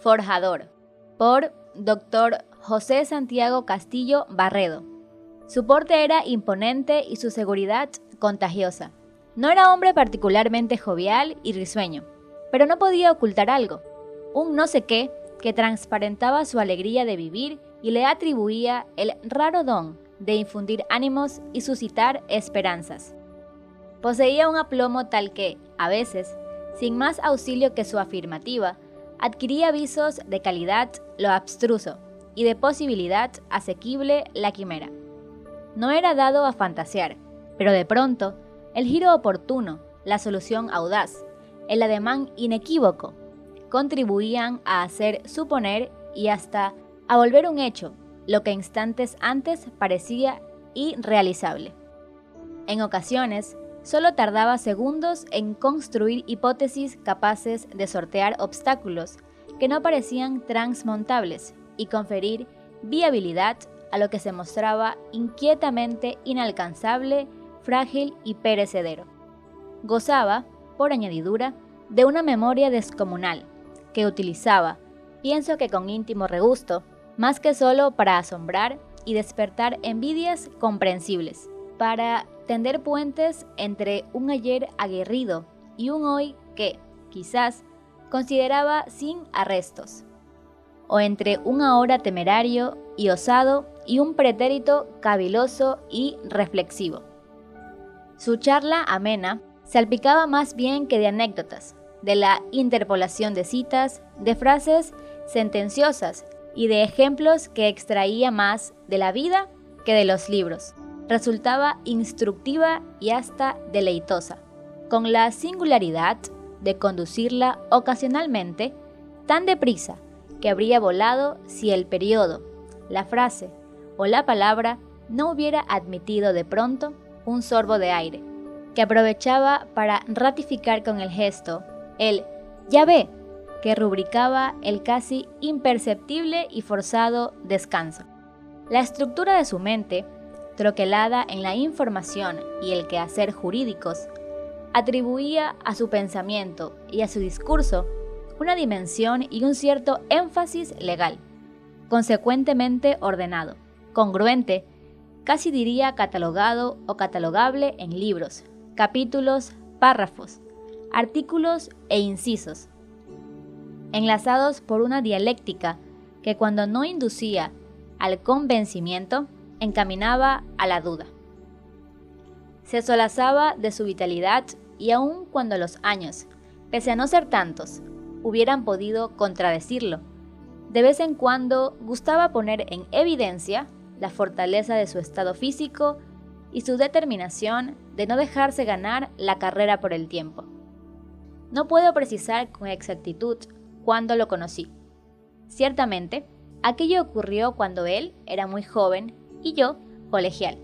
Forjador, por Dr. José Santiago Castillo Barredo. Su porte era imponente y su seguridad contagiosa. No era hombre particularmente jovial y risueño, pero no podía ocultar algo, un no sé qué que transparentaba su alegría de vivir y le atribuía el raro don de infundir ánimos y suscitar esperanzas. Poseía un aplomo tal que, a veces, sin más auxilio que su afirmativa, adquiría visos de calidad lo abstruso y de posibilidad asequible la quimera. No era dado a fantasear, pero de pronto, el giro oportuno, la solución audaz, el ademán inequívoco, contribuían a hacer suponer y hasta a volver un hecho lo que instantes antes parecía irrealizable. En ocasiones, solo tardaba segundos en construir hipótesis capaces de sortear obstáculos que no parecían transmontables y conferir viabilidad a lo que se mostraba inquietamente inalcanzable, frágil y perecedero. Gozaba, por añadidura, de una memoria descomunal, que utilizaba, pienso que con íntimo regusto, más que solo para asombrar y despertar envidias comprensibles, para tender puentes entre un ayer aguerrido y un hoy que, quizás, consideraba sin arrestos, o entre un ahora temerario y osado y un pretérito caviloso y reflexivo. Su charla amena salpicaba más bien que de anécdotas, de la interpolación de citas, de frases sentenciosas y de ejemplos que extraía más de la vida que de los libros. Resultaba instructiva y hasta deleitosa, con la singularidad de conducirla ocasionalmente tan deprisa que habría volado si el periodo, la frase o la palabra no hubiera admitido de pronto un sorbo de aire, que aprovechaba para ratificar con el gesto el ya ve que rubricaba el casi imperceptible y forzado descanso. La estructura de su mente, troquelada en la información y el quehacer jurídicos, atribuía a su pensamiento y a su discurso una dimensión y un cierto énfasis legal, consecuentemente ordenado, congruente, casi diría catalogado o catalogable en libros, capítulos, párrafos, artículos e incisos, enlazados por una dialéctica que cuando no inducía al convencimiento, encaminaba a la duda. Se solazaba de su vitalidad y aun cuando los años, pese a no ser tantos, hubieran podido contradecirlo, de vez en cuando gustaba poner en evidencia la fortaleza de su estado físico y su determinación de no dejarse ganar la carrera por el tiempo. No puedo precisar con exactitud cuándo lo conocí. Ciertamente, aquello ocurrió cuando él era muy joven y yo colegial.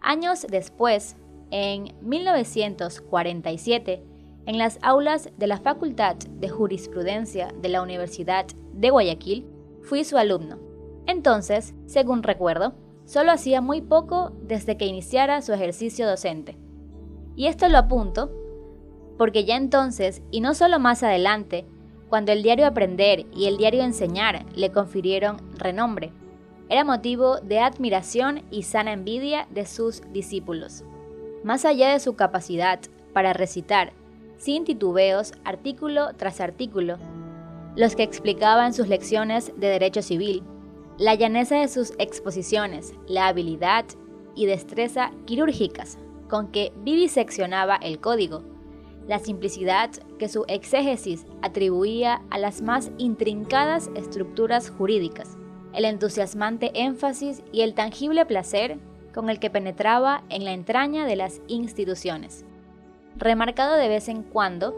Años después, en 1947, en las aulas de la Facultad de Jurisprudencia de la Universidad de Guayaquil, fui su alumno. Entonces, según recuerdo, solo hacía muy poco desde que iniciara su ejercicio docente. Y esto lo apunto porque ya entonces, y no solo más adelante, cuando el diario Aprender y el diario Enseñar le confirieron renombre, era motivo de admiración y sana envidia de sus discípulos. Más allá de su capacidad para recitar, sin titubeos, artículo tras artículo, los que explicaba en sus lecciones de Derecho Civil, la llaneza de sus exposiciones, la habilidad y destreza quirúrgicas con que viviseccionaba el código, la simplicidad que su exégesis atribuía a las más intrincadas estructuras jurídicas, el entusiasmante énfasis y el tangible placer con el que penetraba en la entraña de las instituciones. Remarcado de vez en cuando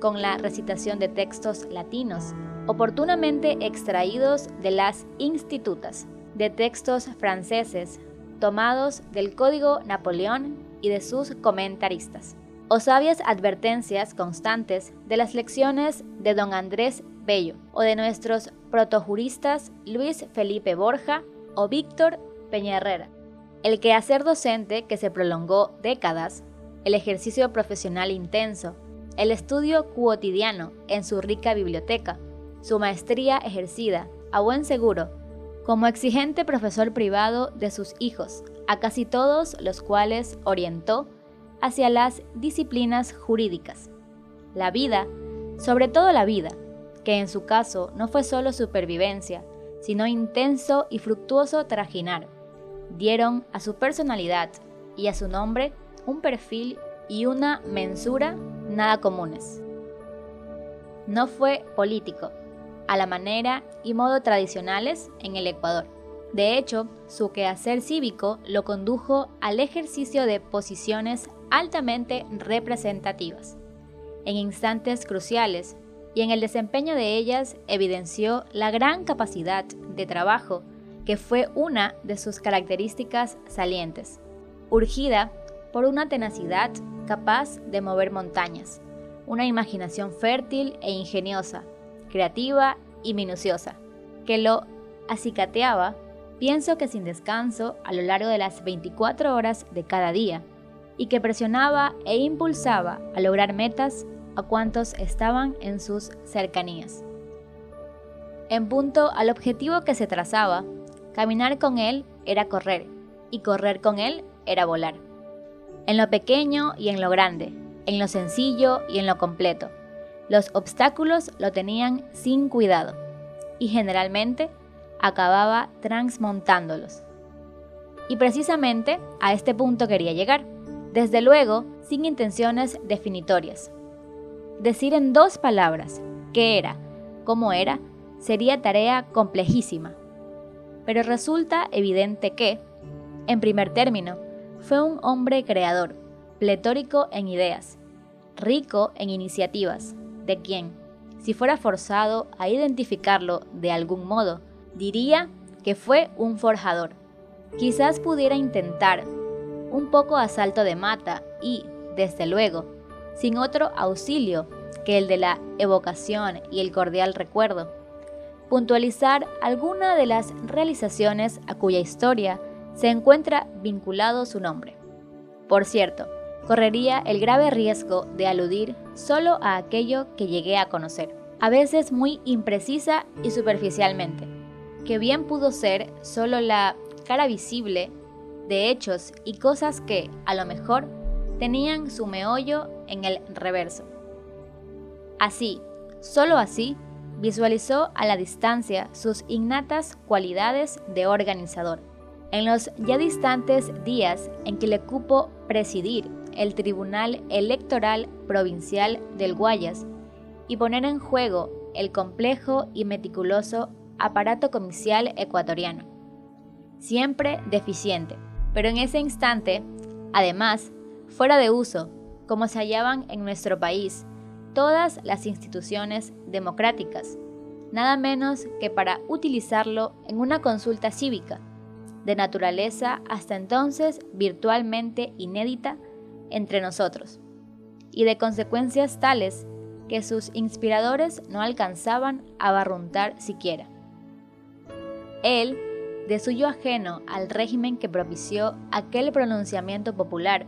con la recitación de textos latinos, oportunamente extraídos de las institutas, de textos franceses, tomados del Código Napoleón y de sus comentaristas o sabias advertencias constantes de las lecciones de don Andrés O de nuestros protojuristas Luis Felipe Borja o Víctor Peña El quehacer docente que se prolongó décadas, el ejercicio profesional intenso, el estudio cotidiano en su rica biblioteca, su maestría ejercida, a buen seguro, como exigente profesor privado de sus hijos, a casi todos los cuales orientó hacia las disciplinas jurídicas. La vida, sobre todo la vida, que en su caso no fue solo supervivencia, sino intenso y fructuoso trajinar, dieron a su personalidad y a su nombre un perfil y una mensura nada comunes. No fue político, a la manera y modo tradicionales en el Ecuador. De hecho, su quehacer cívico lo condujo al ejercicio de posiciones altamente representativas. En instantes cruciales y en el desempeño de ellas evidenció la gran capacidad de trabajo que fue una de sus características salientes, urgida por una tenacidad capaz de mover montañas, una imaginación fértil e ingeniosa, creativa y minuciosa, que lo acicateaba, pienso que sin descanso a lo largo de las 24 horas de cada día, y que presionaba e impulsaba a lograr metas a cuantos estaban en sus cercanías. En punto al objetivo que se trazaba, caminar con él era correr, y correr con él era volar. En lo pequeño y en lo grande, en lo sencillo y en lo completo. Los obstáculos lo tenían sin cuidado, y generalmente acababa transmontándolos. Y precisamente a este punto quería llegar, desde luego sin intenciones definitorias, Decir en dos palabras qué era, cómo era, sería tarea complejísima. Pero resulta evidente que, en primer término, fue un hombre creador, pletórico en ideas, rico en iniciativas, de quien, si fuera forzado a identificarlo de algún modo, diría que fue un forjador. Quizás pudiera intentar un poco a salto de mata y, desde luego, sin otro auxilio que el de la evocación y el cordial recuerdo. Puntualizar alguna de las realizaciones a cuya historia se encuentra vinculado su nombre. Por cierto, correría el grave riesgo de aludir solo a aquello que llegué a conocer, a veces muy imprecisa y superficialmente, que bien pudo ser solo la cara visible de hechos y cosas que, a lo mejor, tenían su meollo en el reverso. Así, solo así, visualizó a la distancia sus innatas cualidades de organizador. En los ya distantes días en que le cupo presidir el Tribunal Electoral Provincial del Guayas y poner en juego el complejo y meticuloso aparato comicial ecuatoriano. Siempre deficiente, pero en ese instante, además, fuera de uso, como se hallaban en nuestro país todas las instituciones democráticas, nada menos que para utilizarlo en una consulta cívica, de naturaleza hasta entonces virtualmente inédita entre nosotros, y de consecuencias tales que sus inspiradores no alcanzaban a barruntar siquiera. Él, de suyo ajeno al régimen que propició aquel pronunciamiento popular,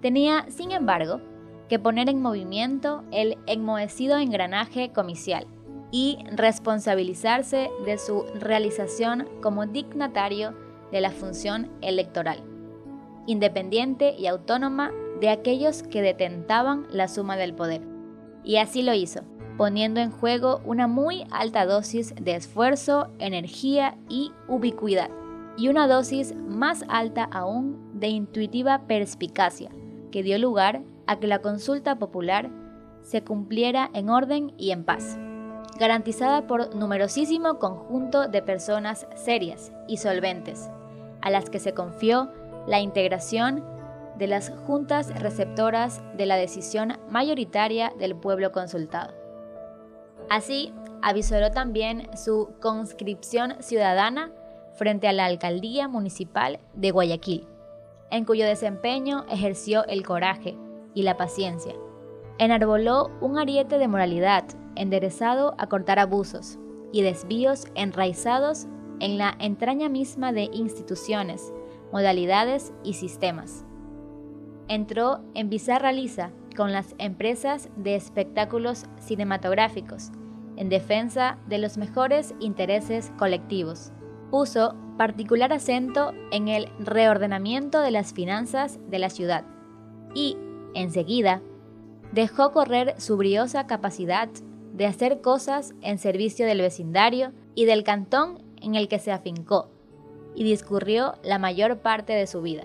Tenía, sin embargo, que poner en movimiento el enmohecido engranaje comicial y responsabilizarse de su realización como dignatario de la función electoral, independiente y autónoma de aquellos que detentaban la suma del poder. Y así lo hizo, poniendo en juego una muy alta dosis de esfuerzo, energía y ubicuidad, y una dosis más alta aún de intuitiva perspicacia, que dio lugar a que la consulta popular se cumpliera en orden y en paz, garantizada por numerosísimo conjunto de personas serias y solventes, a las que se confió la integración de las juntas receptoras de la decisión mayoritaria del pueblo consultado. Así, avisoró también su conscripción ciudadana frente a la alcaldía municipal de Guayaquil en cuyo desempeño ejerció el coraje y la paciencia. Enarboló un ariete de moralidad enderezado a cortar abusos y desvíos enraizados en la entraña misma de instituciones, modalidades y sistemas. Entró en bizarra lisa con las empresas de espectáculos cinematográficos en defensa de los mejores intereses colectivos. Puso particular acento en el reordenamiento de las finanzas de la ciudad y, enseguida, dejó correr su briosa capacidad de hacer cosas en servicio del vecindario y del cantón en el que se afincó, y discurrió la mayor parte de su vida.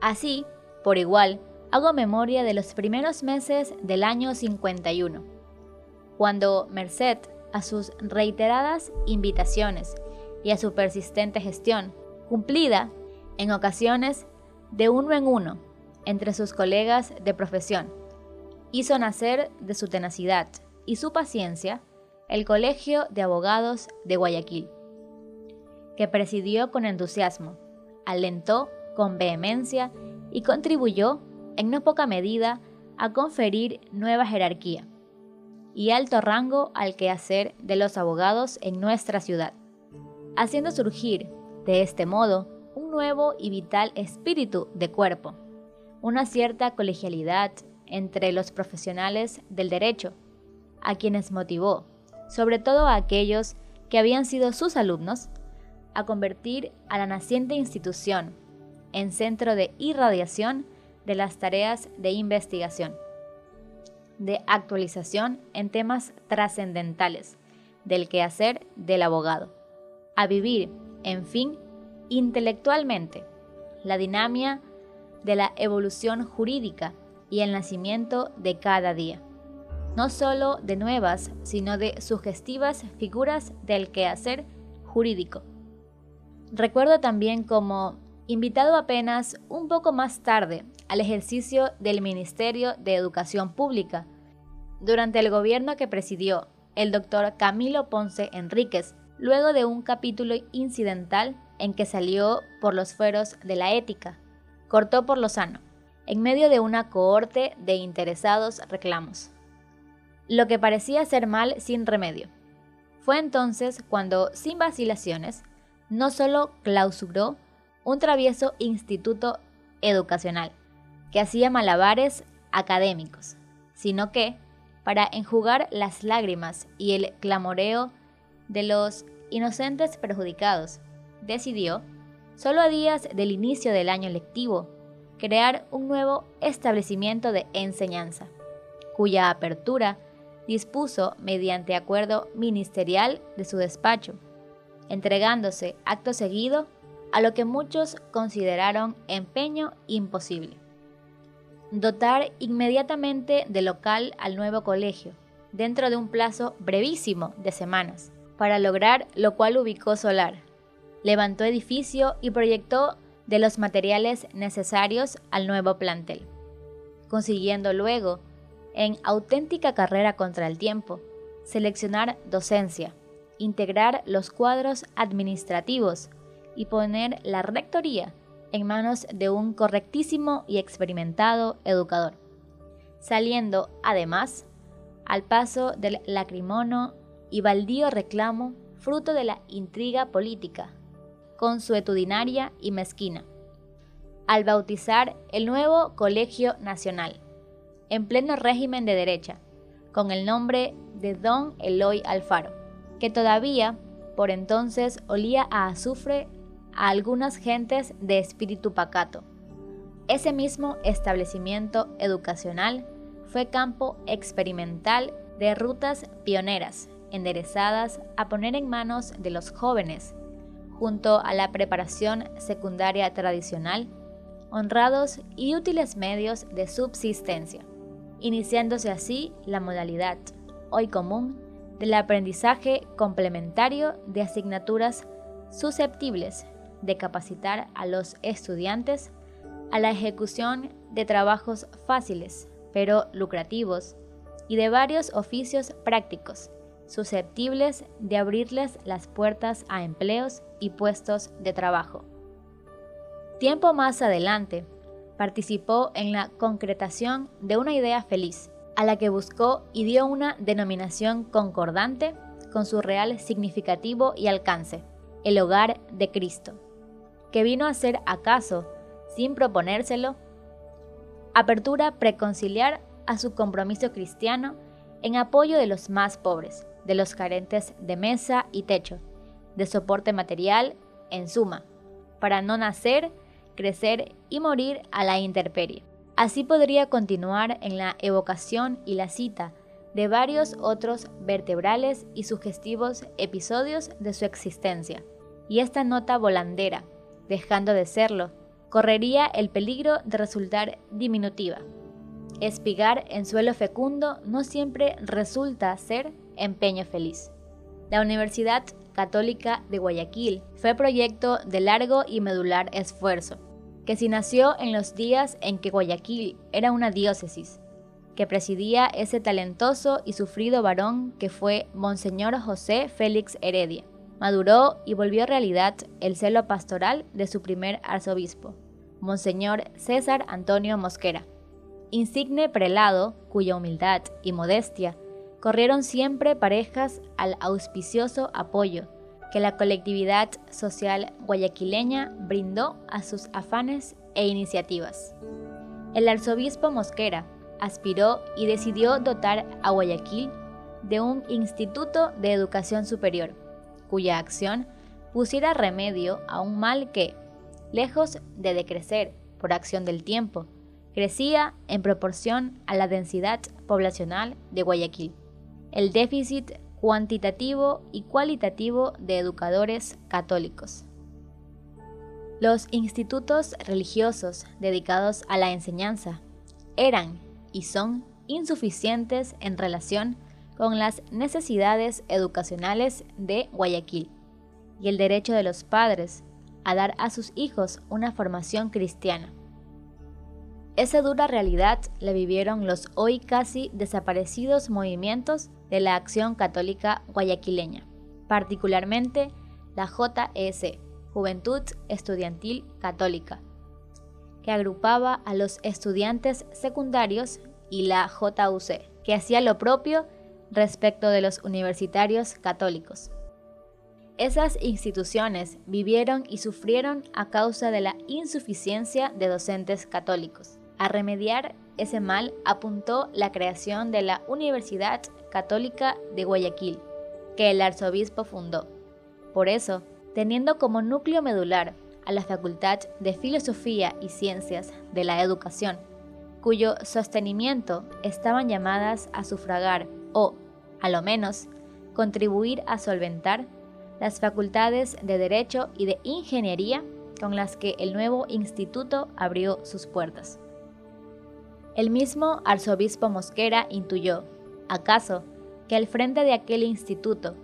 Así, por igual, hago memoria de los primeros meses del año 51, cuando, merced a sus reiteradas invitaciones y a su persistente gestión, cumplida en ocasiones de uno en uno entre sus colegas de profesión, hizo nacer de su tenacidad y su paciencia el Colegio de Abogados de Guayaquil, que presidió con entusiasmo, alentó con vehemencia y contribuyó en no poca medida a conferir nueva jerarquía y alto rango al quehacer de los abogados en nuestra ciudad, haciendo surgir, de este modo, un nuevo y vital espíritu de cuerpo, una cierta colegialidad entre los profesionales del derecho, a quienes motivó, sobre todo a aquellos que habían sido sus alumnos, a convertir a la naciente institución en centro de irradiación de las tareas de investigación, de actualización en temas trascendentales del quehacer del abogado, a vivir, en fin, intelectualmente la dinámica de la evolución jurídica y el nacimiento de cada día, no solo de nuevas, sino de sugestivas figuras del quehacer jurídico. Recuerdo también como, invitado apenas un poco más tarde al ejercicio del Ministerio de Educación Pública, durante el gobierno que presidió el doctor Camilo Ponce Enríquez, luego de un capítulo incidental en que salió por los fueros de la ética, cortó por lo sano en medio de una cohorte de interesados reclamos. Lo que parecía ser mal sin remedio. Fue entonces cuando, sin vacilaciones, no solo clausuró un travieso instituto educacional que hacía malabares académicos, sino que, para enjugar las lágrimas y el clamoreo de los inocentes perjudicados, decidió, solo a días del inicio del año lectivo, crear un nuevo establecimiento de enseñanza, cuya apertura dispuso mediante acuerdo ministerial de su despacho, entregándose acto seguido a lo que muchos consideraron empeño imposible. Dotar inmediatamente de local al nuevo colegio, dentro de un plazo brevísimo de semanas, para lograr lo cual ubicó solar. Levantó edificio y proyectó de los materiales necesarios al nuevo plantel, consiguiendo luego, en auténtica carrera contra el tiempo, seleccionar docencia, integrar los cuadros administrativos y poner la rectoría en manos de un correctísimo y experimentado educador, saliendo además al paso del lacrimono y baldío reclamo fruto de la intriga política consuetudinaria y mezquina, al bautizar el nuevo Colegio Nacional, en pleno régimen de derecha, con el nombre de Don Eloy Alfaro, que todavía por entonces olía a azufre a algunas gentes de espíritu pacato. Ese mismo establecimiento educacional fue campo experimental de rutas pioneras enderezadas a poner en manos de los jóvenes junto a la preparación secundaria tradicional, honrados y útiles medios de subsistencia, iniciándose así la modalidad, hoy común, del aprendizaje complementario de asignaturas susceptibles de capacitar a los estudiantes a la ejecución de trabajos fáciles, pero lucrativos, y de varios oficios prácticos, susceptibles de abrirles las puertas a empleos y puestos de trabajo. Tiempo más adelante, participó en la concretación de una idea feliz, a la que buscó y dio una denominación concordante con su real significativo y alcance, el hogar de Cristo, que vino a ser acaso, sin proponérselo, apertura preconciliar a su compromiso cristiano en apoyo de los más pobres de los carentes de mesa y techo, de soporte material, en suma, para no nacer, crecer y morir a la intemperie. Así podría continuar en la evocación y la cita de varios otros vertebrales y sugestivos episodios de su existencia. Y esta nota volandera, dejando de serlo, correría el peligro de resultar diminutiva. Espigar en suelo fecundo no siempre resulta ser empeño feliz. La Universidad Católica de Guayaquil fue proyecto de largo y medular esfuerzo, que si nació en los días en que Guayaquil era una diócesis, que presidía ese talentoso y sufrido varón que fue Monseñor José Félix Heredia. Maduró y volvió realidad el celo pastoral de su primer arzobispo, Monseñor César Antonio Mosquera, insigne prelado cuya humildad y modestia corrieron siempre parejas al auspicioso apoyo que la colectividad social guayaquileña brindó a sus afanes e iniciativas. El arzobispo Mosquera aspiró y decidió dotar a Guayaquil de un instituto de educación superior, cuya acción pusiera remedio a un mal que, lejos de decrecer por acción del tiempo, crecía en proporción a la densidad poblacional de Guayaquil el déficit cuantitativo y cualitativo de educadores católicos. Los institutos religiosos dedicados a la enseñanza eran y son insuficientes en relación con las necesidades educacionales de Guayaquil y el derecho de los padres a dar a sus hijos una formación cristiana. Esa dura realidad la vivieron los hoy casi desaparecidos movimientos de la Acción Católica Guayaquileña, particularmente la JES, Juventud Estudiantil Católica, que agrupaba a los estudiantes secundarios, y la JUC, que hacía lo propio respecto de los universitarios católicos. Esas instituciones vivieron y sufrieron a causa de la insuficiencia de docentes católicos. A remediar ese mal apuntó la creación de la Universidad Católica de Guayaquil, que el arzobispo fundó. Por eso, teniendo como núcleo medular a la Facultad de Filosofía y Ciencias de la Educación, cuyo sostenimiento estaban llamadas a sufragar o, a lo menos, contribuir a solventar las facultades de Derecho y de Ingeniería con las que el nuevo instituto abrió sus puertas. El mismo arzobispo Mosquera intuyó, acaso, que al frente de aquel instituto,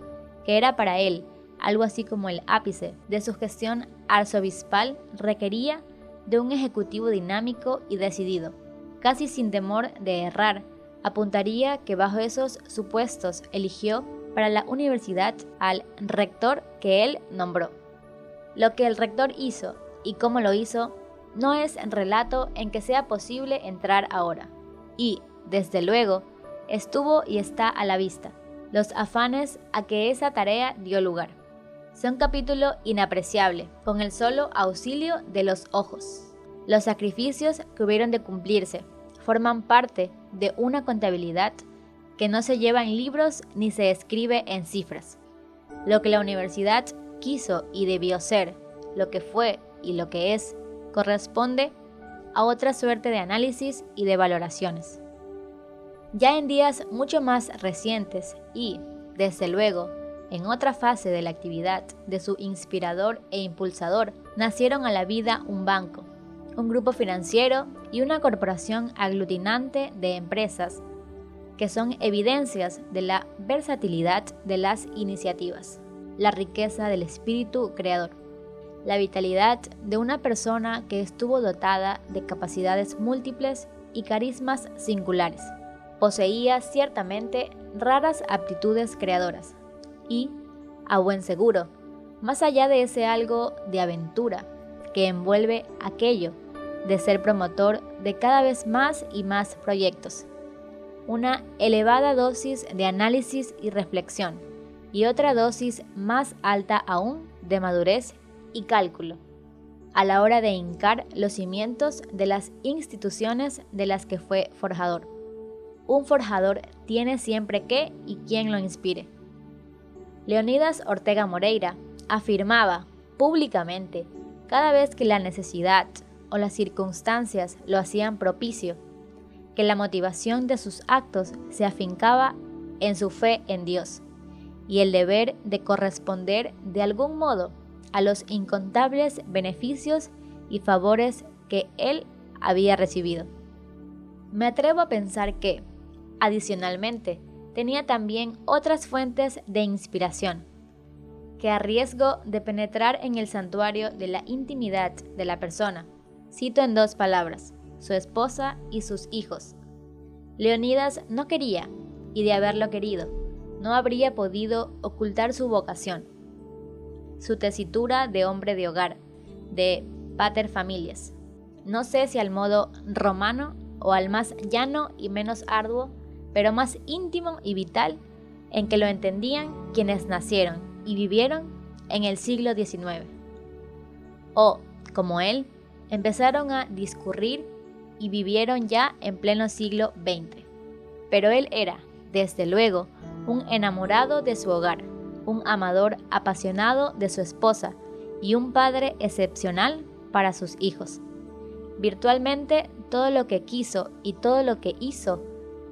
que era para él algo así como el ápice de su gestión arzobispal, requería de un ejecutivo dinámico y decidido. Casi sin temor de errar, apuntaría que bajo esos supuestos eligió para la universidad al rector que él nombró. Lo que el rector hizo y cómo lo hizo no es relato en que sea posible entrar ahora. Y, desde luego, estuvo y está a la vista los afanes a que esa tarea dio lugar. Son capítulo inapreciable, con el solo auxilio de los ojos. Los sacrificios que hubieron de cumplirse forman parte de una contabilidad que no se lleva en libros ni se escribe en cifras. Lo que la universidad quiso y debió ser, lo que fue y lo que es, corresponde a otra suerte de análisis y de valoraciones. Ya en días mucho más recientes y, desde luego, en otra fase de la actividad de su inspirador e impulsador, nacieron a la vida un banco, un grupo financiero y una corporación aglutinante de empresas, que son evidencias de la versatilidad de las iniciativas, la riqueza del espíritu creador la vitalidad de una persona que estuvo dotada de capacidades múltiples y carismas singulares. Poseía ciertamente raras aptitudes creadoras y, a buen seguro, más allá de ese algo de aventura que envuelve aquello de ser promotor de cada vez más y más proyectos, una elevada dosis de análisis y reflexión y otra dosis más alta aún de madurez y cálculo, a la hora de hincar los cimientos de las instituciones de las que fue forjador. Un forjador tiene siempre que y quien lo inspire. Leonidas Ortega Moreira afirmaba públicamente, cada vez que la necesidad o las circunstancias lo hacían propicio, que la motivación de sus actos se afincaba en su fe en Dios y el deber de corresponder de algún modo a los incontables beneficios y favores que él había recibido. Me atrevo a pensar que, adicionalmente, tenía también otras fuentes de inspiración, que a riesgo de penetrar en el santuario de la intimidad de la persona, cito en dos palabras, su esposa y sus hijos. Leonidas no quería, y de haberlo querido, no habría podido ocultar su vocación, su tesitura de hombre de hogar, de pater familias. No sé si al modo romano o al más llano y menos arduo, pero más íntimo y vital en que lo entendían quienes nacieron y vivieron en el siglo XIX. O, como él, empezaron a discurrir y vivieron ya en pleno siglo XX. Pero él era, desde luego, un enamorado de su hogar, un amador apasionado de su esposa y un padre excepcional para sus hijos. Virtualmente todo lo que quiso y todo lo que hizo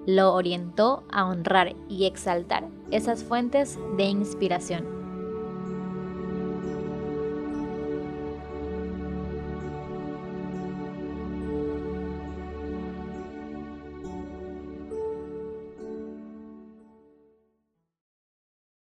lo orientó a honrar y exaltar esas fuentes de inspiración.